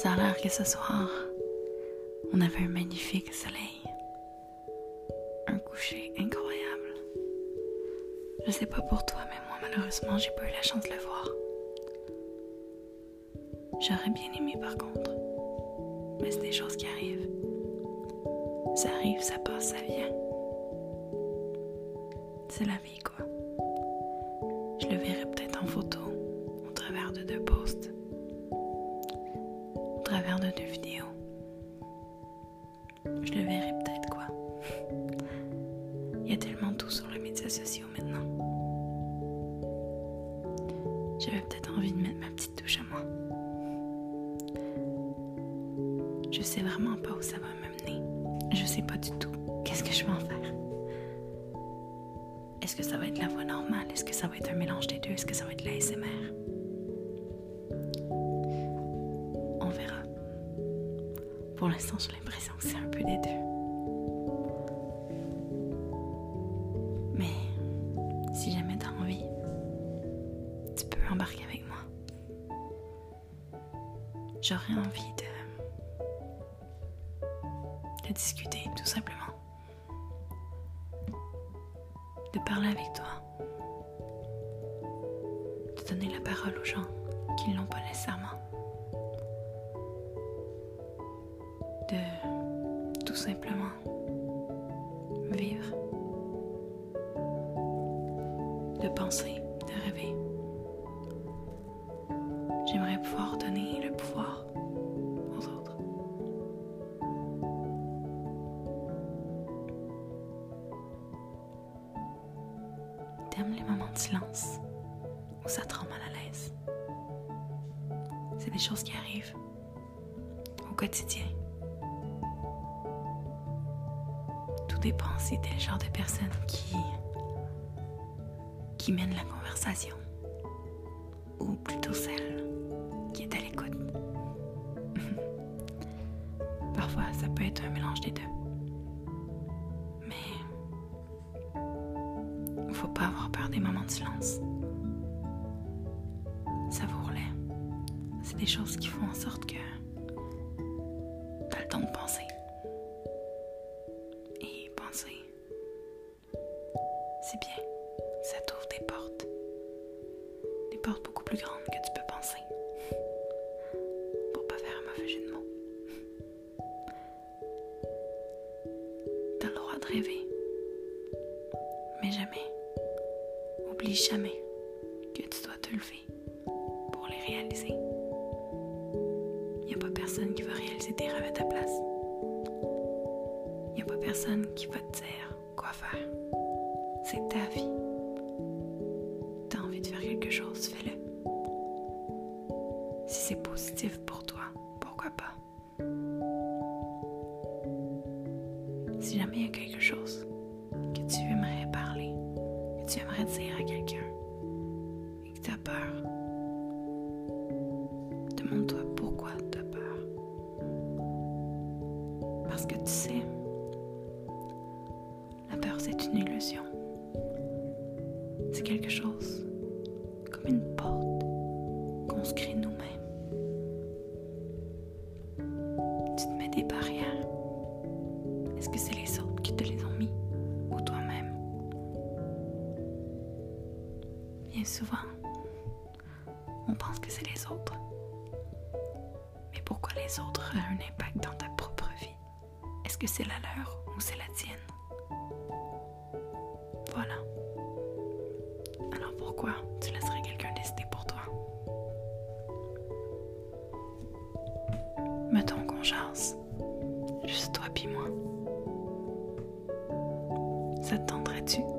Que ce soir, on avait un magnifique soleil. Un coucher incroyable. Je sais pas pour toi, mais moi, malheureusement, j'ai pas eu la chance de le voir. J'aurais bien aimé par contre. Mais c'est des choses qui arrivent. Ça arrive, ça passe, ça vient. C'est la vie, quoi. Je le verrai peut-être en photo, travers de deux vidéos. Je le verrai peut-être, quoi. Il y a tellement tout sur les médias sociaux maintenant. J'avais peut-être envie de mettre ma petite touche à moi. Je sais vraiment pas où ça va m'amener. Je sais pas du tout qu'est-ce que je vais en faire. Est-ce que ça va être la voix normale? Est-ce que ça va être un mélange des deux? Est-ce que ça va être la Pour l'instant, j'ai l'impression que c'est un peu des deux. Mais si jamais t'as envie, tu peux embarquer avec moi. J'aurais envie de de discuter tout simplement. De parler avec toi. De donner la parole aux gens simplement vivre. De penser, de rêver. J'aimerais pouvoir donner le pouvoir aux autres. T'aimes les moments de silence où ça te rend mal à l'aise? C'est des choses qui arrivent au quotidien. Tout dépend si t'es le genre de personne qui qui mène la conversation ou plutôt celle qui est à l'écoute. Parfois, ça peut être un mélange des deux. Mais faut pas avoir peur des moments de silence. Savoure-les. C'est des choses qui font en sorte que t'as le temps de penser. C'est bien. Ça t'ouvre des portes. Des portes beaucoup plus grandes que tu peux penser. Pour pas faire un mauvais jeu de mots. T'as le droit de rêver. Mais jamais, oublie jamais que tu dois te lever pour les réaliser. Il a pas personne qui va réaliser tes rêves à ta place. Il a pas personne qui va te dire. C'est ta vie. T'as envie de faire quelque chose, fais-le. Si c'est positif pour toi, pourquoi pas? Si jamais il y a quelque chose que tu aimerais parler, que tu aimerais dire à quelqu'un et que tu as peur, demande-toi quelque chose comme une porte qu'on se crée nous-mêmes. Tu te mets des barrières. Est-ce que c'est les autres qui te les ont mis ou toi-même? Bien souvent, on pense que c'est les autres. Mais pourquoi les autres ont un impact dans ta propre vie? Est-ce que c'est la leur ou c'est la tienne? Ça te tenterait-tu?